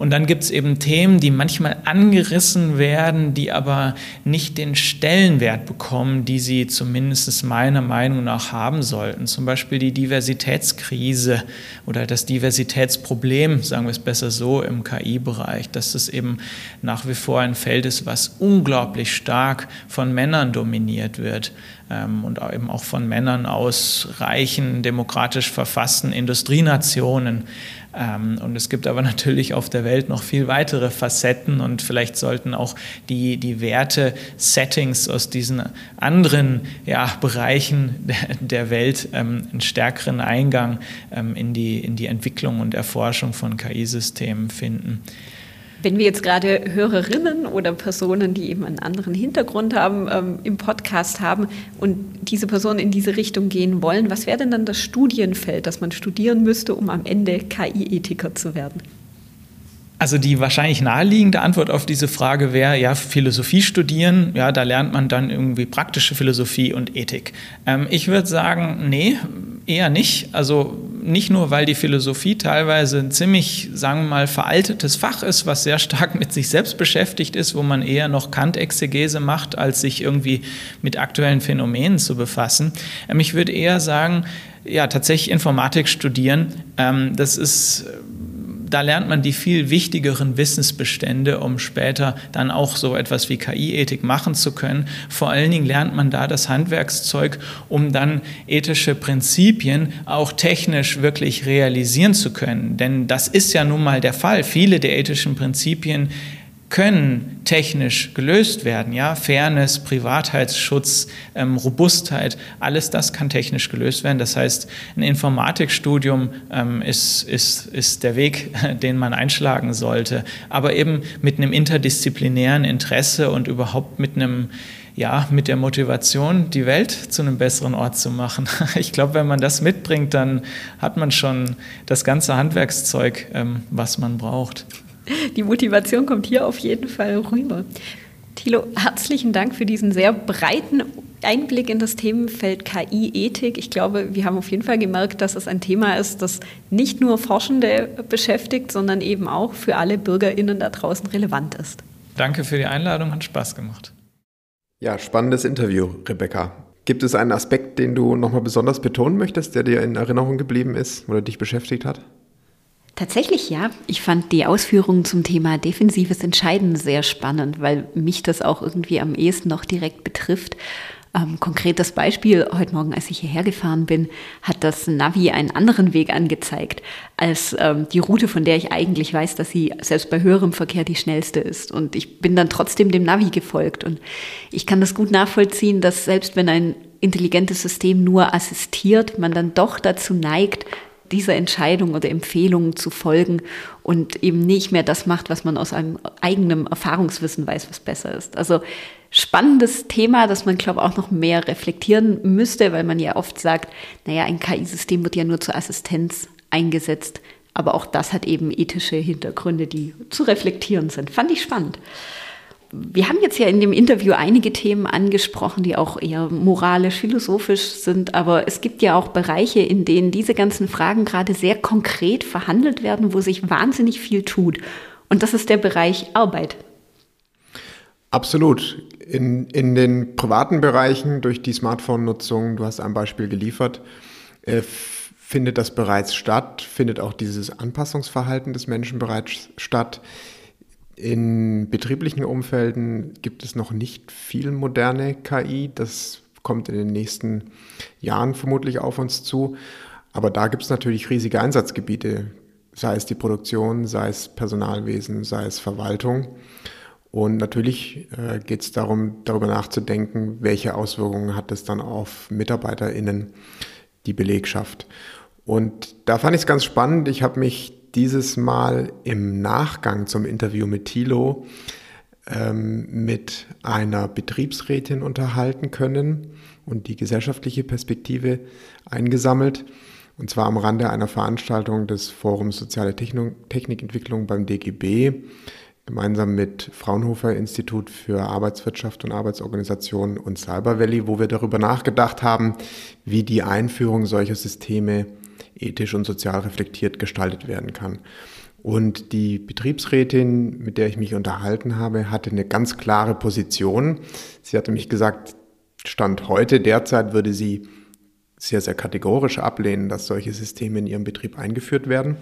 Und dann gibt es eben Themen, die manchmal angerissen werden, die aber nicht den Stellenwert bekommen, die sie zumindest meiner Meinung nach haben sollten. Zum Beispiel die Diversitätskrise oder das Diversitätsproblem, sagen wir es besser so, im KI-Bereich, dass es eben nach wie vor ein Feld ist, was unglaublich stark von Männern dominiert wird ähm, und eben auch von Männern aus reichen, demokratisch verfassten Industrienationen. Ähm, und es gibt aber <laughs> natürlich auf der Welt noch viel weitere Facetten und vielleicht sollten auch die, die Werte-Settings aus diesen anderen ja, Bereichen der, der Welt ähm, einen stärkeren Eingang ähm, in, die, in die Entwicklung und Erforschung von KI-Systemen finden. Wenn wir jetzt gerade Hörerinnen oder Personen, die eben einen anderen Hintergrund haben, ähm, im Podcast haben und diese Personen in diese Richtung gehen wollen, was wäre denn dann das Studienfeld, das man studieren müsste, um am Ende KI-Ethiker zu werden? Also die wahrscheinlich naheliegende Antwort auf diese Frage wäre, ja, Philosophie studieren, ja, da lernt man dann irgendwie praktische Philosophie und Ethik. Ähm, ich würde sagen, nee, eher nicht. Also nicht nur, weil die Philosophie teilweise ein ziemlich, sagen wir mal, veraltetes Fach ist, was sehr stark mit sich selbst beschäftigt ist, wo man eher noch Kant-Exegese macht, als sich irgendwie mit aktuellen Phänomenen zu befassen. Ähm, ich würde eher sagen, ja, tatsächlich Informatik studieren. Ähm, das ist da lernt man die viel wichtigeren Wissensbestände, um später dann auch so etwas wie KI-Ethik machen zu können. Vor allen Dingen lernt man da das Handwerkszeug, um dann ethische Prinzipien auch technisch wirklich realisieren zu können. Denn das ist ja nun mal der Fall. Viele der ethischen Prinzipien können technisch gelöst werden. Ja? Fairness, Privatheitsschutz, ähm, Robustheit, alles das kann technisch gelöst werden. Das heißt, ein Informatikstudium ähm, ist, ist, ist der Weg, <laughs> den man einschlagen sollte, aber eben mit einem interdisziplinären Interesse und überhaupt mit einem ja, mit der Motivation, die Welt zu einem besseren Ort zu machen. <laughs> Ich glaube, wenn man das mitbringt, dann hat man schon das ganze Handwerkszeug, ähm, was man braucht. Die Motivation kommt hier auf jeden Fall rüber. Thilo, herzlichen Dank für diesen sehr breiten Einblick in das Themenfeld KI-Ethik. Ich glaube, wir haben auf jeden Fall gemerkt, dass es ein Thema ist, das nicht nur Forschende beschäftigt, sondern eben auch für alle BürgerInnen da draußen relevant ist. Danke für die Einladung, hat Spaß gemacht. Ja, spannendes Interview, Rebecca. Gibt es einen Aspekt, den du nochmal besonders betonen möchtest, der dir in Erinnerung geblieben ist oder dich beschäftigt hat? Tatsächlich ja. Ich fand die Ausführungen zum Thema defensives Entscheiden sehr spannend, weil mich das auch irgendwie am ehesten noch direkt betrifft. Ähm, konkretes Beispiel, heute Morgen, als ich hierher gefahren bin, hat das Navi einen anderen Weg angezeigt als ähm, die Route, von der ich eigentlich weiß, dass sie selbst bei höherem Verkehr die schnellste ist. Und ich bin dann trotzdem dem Navi gefolgt. Und ich kann das gut nachvollziehen, dass selbst wenn ein intelligentes System nur assistiert, man dann doch dazu neigt, dieser Entscheidung oder Empfehlung zu folgen und eben nicht mehr das macht, was man aus einem eigenen Erfahrungswissen weiß, was besser ist. Also spannendes Thema, das man, glaube ich, auch noch mehr reflektieren müsste, weil man ja oft sagt, naja, ein KI-System wird ja nur zur Assistenz eingesetzt. Aber auch das hat eben ethische Hintergründe, die zu reflektieren sind. Fand ich spannend. Wir haben jetzt ja in dem Interview einige Themen angesprochen, die auch eher moralisch, philosophisch sind, aber es gibt ja auch Bereiche, in denen diese ganzen Fragen gerade sehr konkret verhandelt werden, wo sich wahnsinnig viel tut. Und das ist der Bereich Arbeit. Absolut. In, in den privaten Bereichen durch die Smartphone-Nutzung, du hast ein Beispiel geliefert, äh, findet das bereits statt, findet auch dieses Anpassungsverhalten des Menschen bereits statt. In betrieblichen Umfelden gibt es noch nicht viel moderne KI. Das kommt in den nächsten Jahren vermutlich auf uns zu. Aber da gibt es natürlich riesige Einsatzgebiete, sei es die Produktion, sei es Personalwesen, sei es Verwaltung. Und natürlich äh, geht es darum, darüber nachzudenken, welche Auswirkungen hat es dann auf MitarbeiterInnen, die Belegschaft. Und da fand ich es ganz spannend. Ich habe mich dieses Mal im Nachgang zum Interview mit Thilo ähm, mit einer Betriebsrätin unterhalten können und die gesellschaftliche Perspektive eingesammelt. Und zwar am Rande einer Veranstaltung des Forums Soziale Technikentwicklung beim DGB, gemeinsam mit Fraunhofer Institut für Arbeitswirtschaft und Arbeitsorganisation und Cyber Valley, wo wir darüber nachgedacht haben, wie die Einführung solcher Systeme ethisch und sozial reflektiert gestaltet werden kann. Und die Betriebsrätin, mit der ich mich unterhalten habe, hatte eine ganz klare Position. Sie hatte mich gesagt, Stand heute, derzeit würde sie sehr, sehr kategorisch ablehnen, dass solche Systeme in ihrem Betrieb eingeführt werden.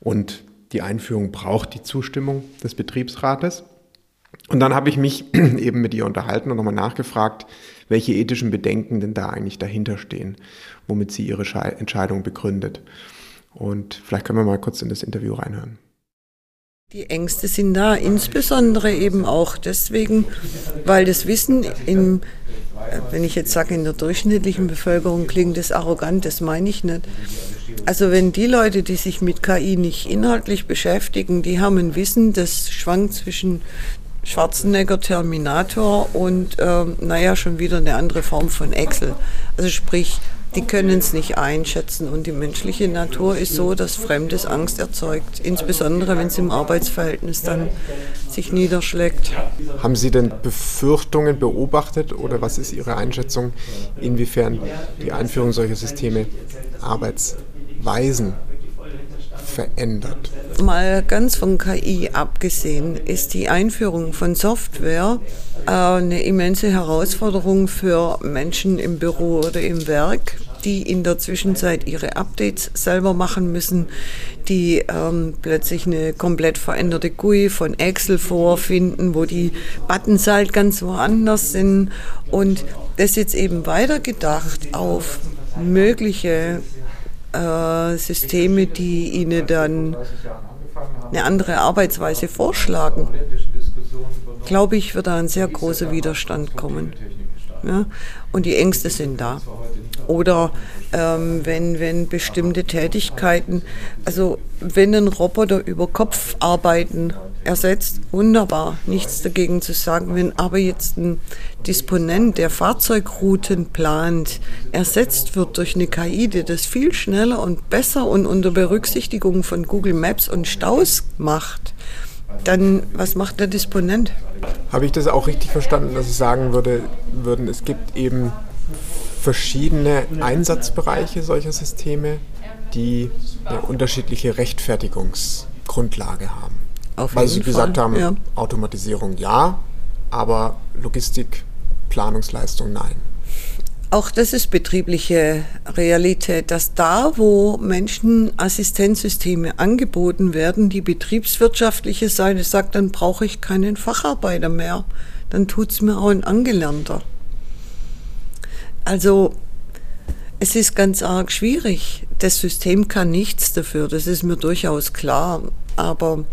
Und die Einführung braucht die Zustimmung des Betriebsrates. Und dann habe ich mich <clears throat> eben mit ihr unterhalten und nochmal nachgefragt, welche ethischen Bedenken denn da eigentlich dahinter stehen, womit sie ihre Entscheidung begründet. Und vielleicht können wir mal kurz in das Interview reinhören. Die Ängste sind da, insbesondere eben auch deswegen, weil das Wissen im, wenn ich jetzt sage, in der durchschnittlichen Bevölkerung klingt das arrogant, das meine ich nicht. Also wenn die Leute, die sich mit KI nicht inhaltlich beschäftigen, die haben ein Wissen, das schwankt zwischen Schwarzenegger Terminator und ähm, naja, schon wieder eine andere Form von Excel. Also sprich, die können es nicht einschätzen und die menschliche Natur ist so, dass Fremdes Angst erzeugt, insbesondere wenn es im Arbeitsverhältnis dann sich niederschlägt. Haben Sie denn Befürchtungen beobachtet oder was ist Ihre Einschätzung, inwiefern die Einführung solcher Systeme Arbeitsweisen verändert? Mal ganz von KI abgesehen, ist die Einführung von Software äh, eine immense Herausforderung für Menschen im Büro oder im Werk, die in der Zwischenzeit ihre Updates selber machen müssen, die ähm, plötzlich eine komplett veränderte GUI von Excel vorfinden, wo die Buttons halt ganz woanders sind. Und das jetzt eben weitergedacht auf mögliche äh, Systeme, die ihnen dann eine andere Arbeitsweise vorschlagen, glaube ich, wird da ein sehr großer Widerstand kommen. Ja? Und die Ängste sind da. Oder ähm, wenn, wenn bestimmte Tätigkeiten, also wenn ein Roboter über Kopf arbeiten ersetzt, wunderbar, nichts dagegen zu sagen. Wenn aber jetzt ein Disponent, der Fahrzeugrouten plant, ersetzt wird durch eine KI, die das viel schneller und besser und unter Berücksichtigung von Google Maps und Staus macht, dann was macht der Disponent? Habe ich das auch richtig verstanden, dass Sie sagen würde, würden, es gibt eben verschiedene Einsatzbereiche solcher Systeme, die eine unterschiedliche Rechtfertigungsgrundlage haben? Auf Weil Sie Fall, gesagt haben, ja. Automatisierung ja, aber Logistik, Planungsleistung nein. Auch das ist betriebliche Realität, dass da, wo Menschen Assistenzsysteme angeboten werden, die betriebswirtschaftliche Seite sagt, dann brauche ich keinen Facharbeiter mehr. Dann tut es mir auch ein Angelernter. Also es ist ganz arg schwierig. Das System kann nichts dafür, das ist mir durchaus klar. Aber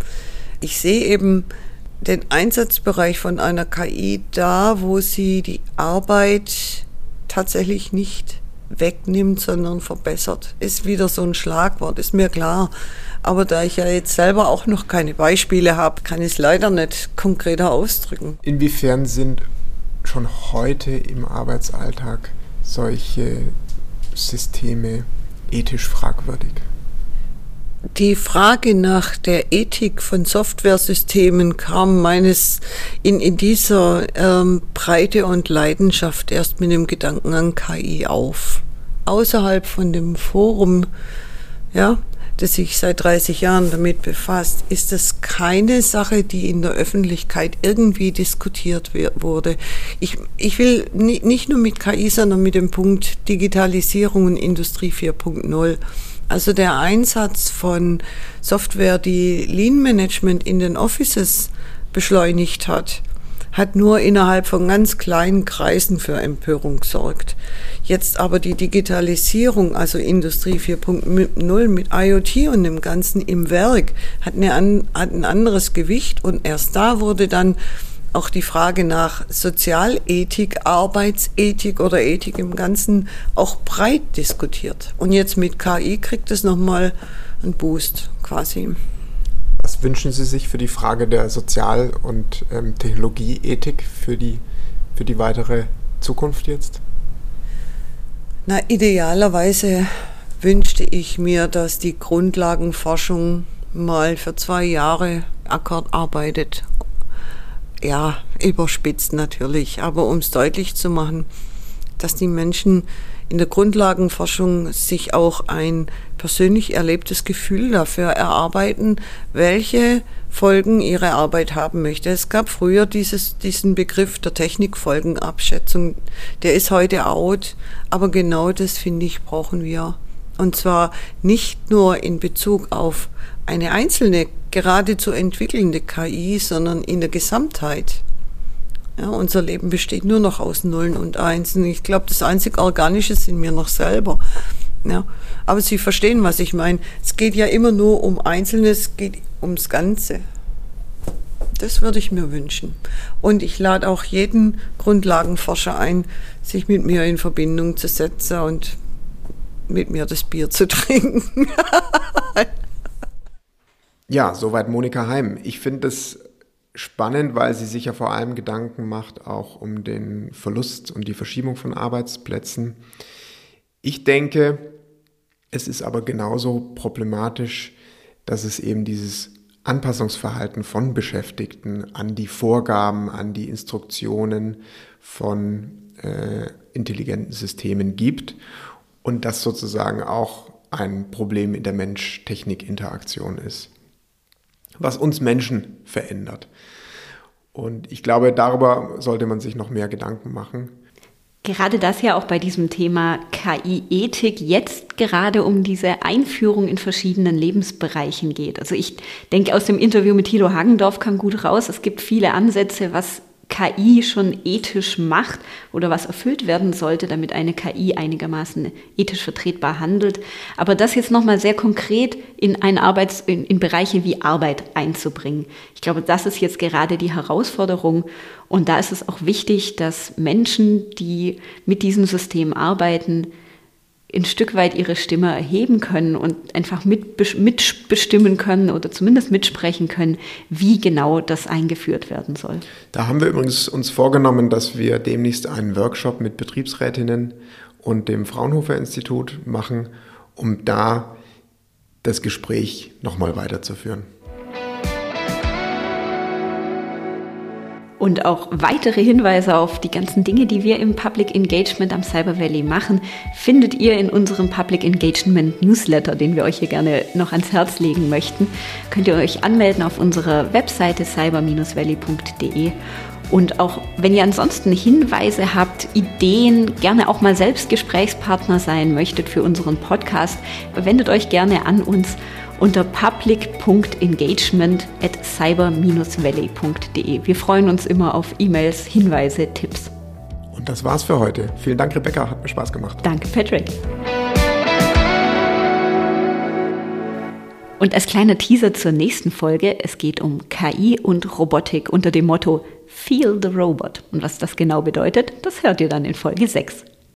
ich sehe eben den Einsatzbereich von einer KI da, wo sie die Arbeit tatsächlich nicht wegnimmt, sondern verbessert. Ist wieder so ein Schlagwort, ist mir klar. Aber da ich ja jetzt selber auch noch keine Beispiele habe, kann ich es leider nicht konkreter ausdrücken. Inwiefern sind schon heute im Arbeitsalltag solche Systeme ethisch fragwürdig? Die Frage nach der Ethik von Softwaresystemen kam meines in, in dieser ähm, Breite und Leidenschaft erst mit dem Gedanken an KI auf. Außerhalb von dem Forum, ja, das sich seit 30 Jahren damit befasst, ist das keine Sache, die in der Öffentlichkeit irgendwie diskutiert wurde. Ich, ich will nicht nur mit KI, sondern mit dem Punkt Digitalisierung und Industrie 4.0 also der Einsatz von Software, die Lean Management in den Offices beschleunigt hat, hat nur innerhalb von ganz kleinen Kreisen für Empörung gesorgt. Jetzt aber die Digitalisierung, also Industrie 4.0 mit IoT und dem Ganzen im Werk, hat, eine, hat ein anderes Gewicht und erst da wurde dann auch die Frage nach Sozialethik, Arbeitsethik oder Ethik im Ganzen auch breit diskutiert. Und jetzt mit KI kriegt es nochmal einen Boost quasi. Wünschen Sie sich für die Frage der Sozial- und ähm, Technologieethik für die, für die weitere Zukunft jetzt? Na, idealerweise wünschte ich mir, dass die Grundlagenforschung mal für zwei Jahre Akkord arbeitet ja, überspitzt natürlich, aber um es deutlich zu machen, dass die Menschen in der Grundlagenforschung sich auch ein persönlich erlebtes Gefühl dafür erarbeiten, welche Folgen ihre Arbeit haben möchte. Es gab früher dieses, diesen Begriff der Technikfolgenabschätzung, der ist heute out, aber genau das finde ich brauchen wir. Und zwar nicht nur in Bezug auf eine einzelne, gerade zu entwickelnde KI, sondern in der Gesamtheit. Ja, unser Leben besteht nur noch aus Nullen und Einsen. Ich glaube, das einzig Organische sind wir noch selber. Ja, aber Sie verstehen, was ich meine. Es geht ja immer nur um Einzelnes, es geht ums Ganze. Das würde ich mir wünschen. Und ich lade auch jeden Grundlagenforscher ein, sich mit mir in Verbindung zu setzen und mit mir das Bier zu <laughs> trinken. ja, soweit Monika Heim. Ich finde es spannend, weil sie sich ja vor allem Gedanken macht, auch um den Verlust und die Verschiebung von Arbeitsplätzen. Ich denke, es ist aber genauso problematisch, dass es eben dieses Anpassungsverhalten von Beschäftigten an die Vorgaben, an die Instruktionen von äh, intelligenten Systemen gibt und das sozusagen auch ein Problem in der Mensch-Technik-Interaktion ist, was uns Menschen verändert. Und ich glaube, darüber sollte man sich noch mehr Gedanken machen. Gerade das ja auch bei diesem Thema KI-Ethik jetzt gerade um diese Einführung in verschiedenen Lebensbereichen geht. Also ich denke, aus dem Interview mit Thilo Hagendorf kam gut raus, es gibt viele Ansätze, was KI schon ethisch macht oder was erfüllt werden sollte, damit eine KI einigermaßen ethisch vertretbar handelt. Aber das jetzt nochmal sehr konkret in, ein Arbeits-, in, in Bereiche wie Arbeit einzubringen. Ich glaube, das ist jetzt gerade die Herausforderung. Und da ist es auch wichtig, dass Menschen, die mit diesem System arbeiten, ein Stück weit ihre Stimme erheben können und einfach mitbestimmen können oder zumindest mitsprechen können, wie genau das eingeführt werden soll. Da haben wir übrigens uns vorgenommen, dass wir demnächst einen Workshop mit Betriebsrätinnen und dem Fraunhofer Institut machen, um da das Gespräch nochmal weiterzuführen. Und auch weitere Hinweise auf die ganzen Dinge, die wir im Public Engagement am Cyber Valley machen, findet ihr in unserem Public Engagement Newsletter, den wir euch hier gerne noch ans Herz legen möchten. Könnt ihr euch anmelden auf unserer Webseite cyber-valley.de. Und auch wenn ihr ansonsten Hinweise habt, Ideen, gerne auch mal selbst Gesprächspartner sein möchtet für unseren Podcast, wendet euch gerne an uns unter public.engagement at cyber-valley.de. Wir freuen uns immer auf E-Mails, Hinweise, Tipps. Und das war's für heute. Vielen Dank, Rebecca. Hat mir Spaß gemacht. Danke, Patrick. Und als kleiner Teaser zur nächsten Folge, es geht um KI und Robotik unter dem Motto Feel the Robot. Und was das genau bedeutet, das hört ihr dann in Folge 6.